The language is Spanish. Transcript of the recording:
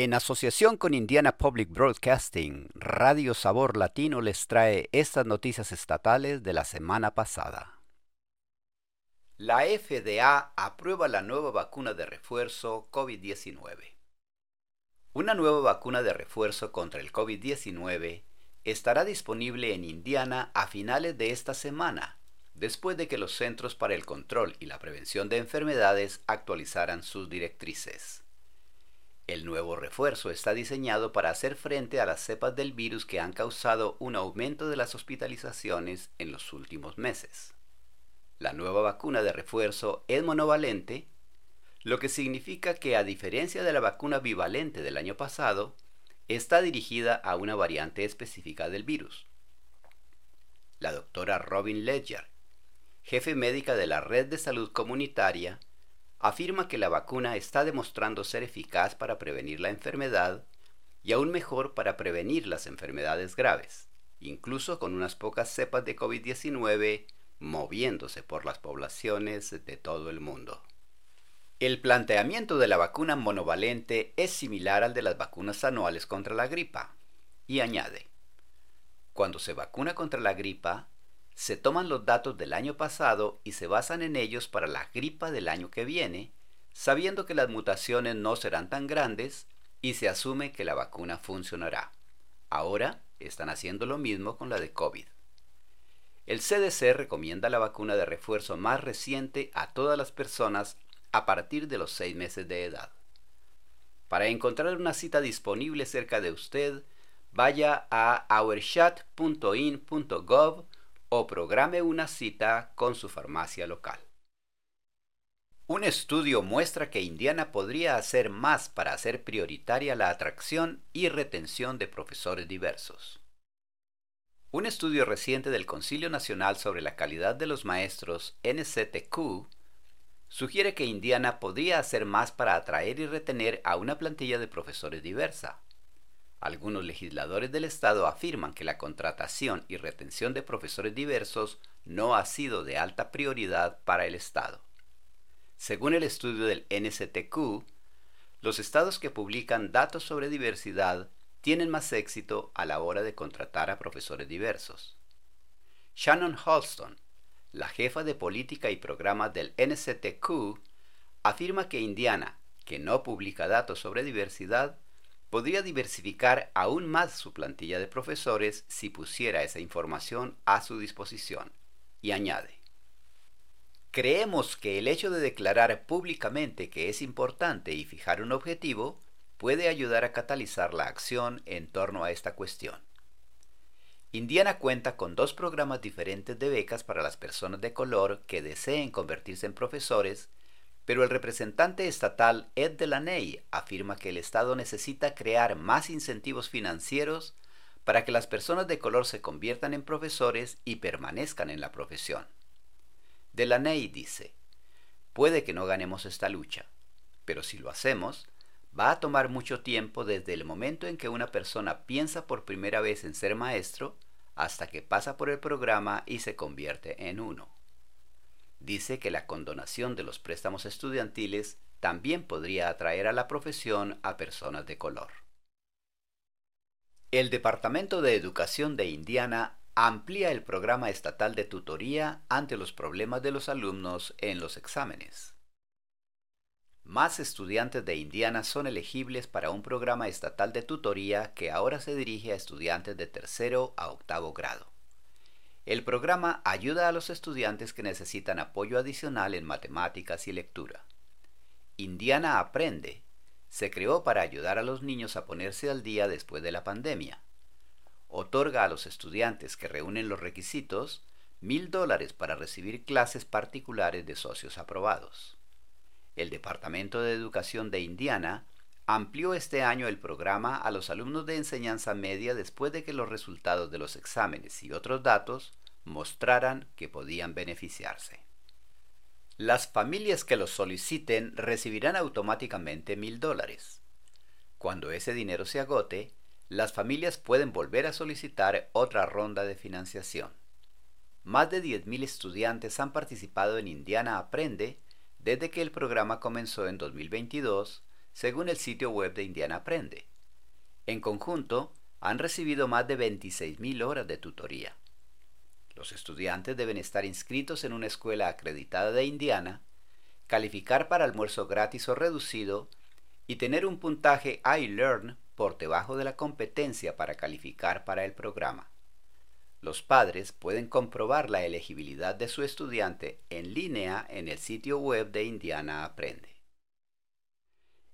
En asociación con Indiana Public Broadcasting, Radio Sabor Latino les trae estas noticias estatales de la semana pasada. La FDA aprueba la nueva vacuna de refuerzo COVID-19. Una nueva vacuna de refuerzo contra el COVID-19 estará disponible en Indiana a finales de esta semana, después de que los Centros para el Control y la Prevención de Enfermedades actualizaran sus directrices. El nuevo refuerzo está diseñado para hacer frente a las cepas del virus que han causado un aumento de las hospitalizaciones en los últimos meses. La nueva vacuna de refuerzo es monovalente, lo que significa que a diferencia de la vacuna bivalente del año pasado, está dirigida a una variante específica del virus. La doctora Robin Ledger, jefe médica de la Red de Salud Comunitaria, afirma que la vacuna está demostrando ser eficaz para prevenir la enfermedad y aún mejor para prevenir las enfermedades graves, incluso con unas pocas cepas de COVID-19 moviéndose por las poblaciones de todo el mundo. El planteamiento de la vacuna monovalente es similar al de las vacunas anuales contra la gripa, y añade, cuando se vacuna contra la gripa, se toman los datos del año pasado y se basan en ellos para la gripa del año que viene, sabiendo que las mutaciones no serán tan grandes y se asume que la vacuna funcionará. Ahora están haciendo lo mismo con la de COVID. El CDC recomienda la vacuna de refuerzo más reciente a todas las personas a partir de los 6 meses de edad. Para encontrar una cita disponible cerca de usted, vaya a ourchat.in.gov o programe una cita con su farmacia local. Un estudio muestra que Indiana podría hacer más para hacer prioritaria la atracción y retención de profesores diversos. Un estudio reciente del Concilio Nacional sobre la Calidad de los Maestros, NCTQ, sugiere que Indiana podría hacer más para atraer y retener a una plantilla de profesores diversa. Algunos legisladores del Estado afirman que la contratación y retención de profesores diversos no ha sido de alta prioridad para el Estado. Según el estudio del NCTQ, los estados que publican datos sobre diversidad tienen más éxito a la hora de contratar a profesores diversos. Shannon Halston, la jefa de política y programas del NCTQ, afirma que Indiana, que no publica datos sobre diversidad, podría diversificar aún más su plantilla de profesores si pusiera esa información a su disposición. Y añade, creemos que el hecho de declarar públicamente que es importante y fijar un objetivo puede ayudar a catalizar la acción en torno a esta cuestión. Indiana cuenta con dos programas diferentes de becas para las personas de color que deseen convertirse en profesores pero el representante estatal Ed Delaney afirma que el Estado necesita crear más incentivos financieros para que las personas de color se conviertan en profesores y permanezcan en la profesión. Delaney dice, puede que no ganemos esta lucha, pero si lo hacemos, va a tomar mucho tiempo desde el momento en que una persona piensa por primera vez en ser maestro hasta que pasa por el programa y se convierte en uno dice que la condonación de los préstamos estudiantiles también podría atraer a la profesión a personas de color. El Departamento de Educación de Indiana amplía el programa estatal de tutoría ante los problemas de los alumnos en los exámenes. Más estudiantes de Indiana son elegibles para un programa estatal de tutoría que ahora se dirige a estudiantes de tercero a octavo grado. El programa ayuda a los estudiantes que necesitan apoyo adicional en matemáticas y lectura. Indiana Aprende se creó para ayudar a los niños a ponerse al día después de la pandemia. Otorga a los estudiantes que reúnen los requisitos mil dólares para recibir clases particulares de socios aprobados. El Departamento de Educación de Indiana amplió este año el programa a los alumnos de enseñanza media después de que los resultados de los exámenes y otros datos mostraran que podían beneficiarse. Las familias que los soliciten recibirán automáticamente mil dólares. Cuando ese dinero se agote, las familias pueden volver a solicitar otra ronda de financiación. Más de 10.000 estudiantes han participado en Indiana Aprende desde que el programa comenzó en 2022 según el sitio web de Indiana Aprende. En conjunto, han recibido más de 26.000 horas de tutoría. Los estudiantes deben estar inscritos en una escuela acreditada de Indiana, calificar para almuerzo gratis o reducido y tener un puntaje iLearn por debajo de la competencia para calificar para el programa. Los padres pueden comprobar la elegibilidad de su estudiante en línea en el sitio web de Indiana Aprende.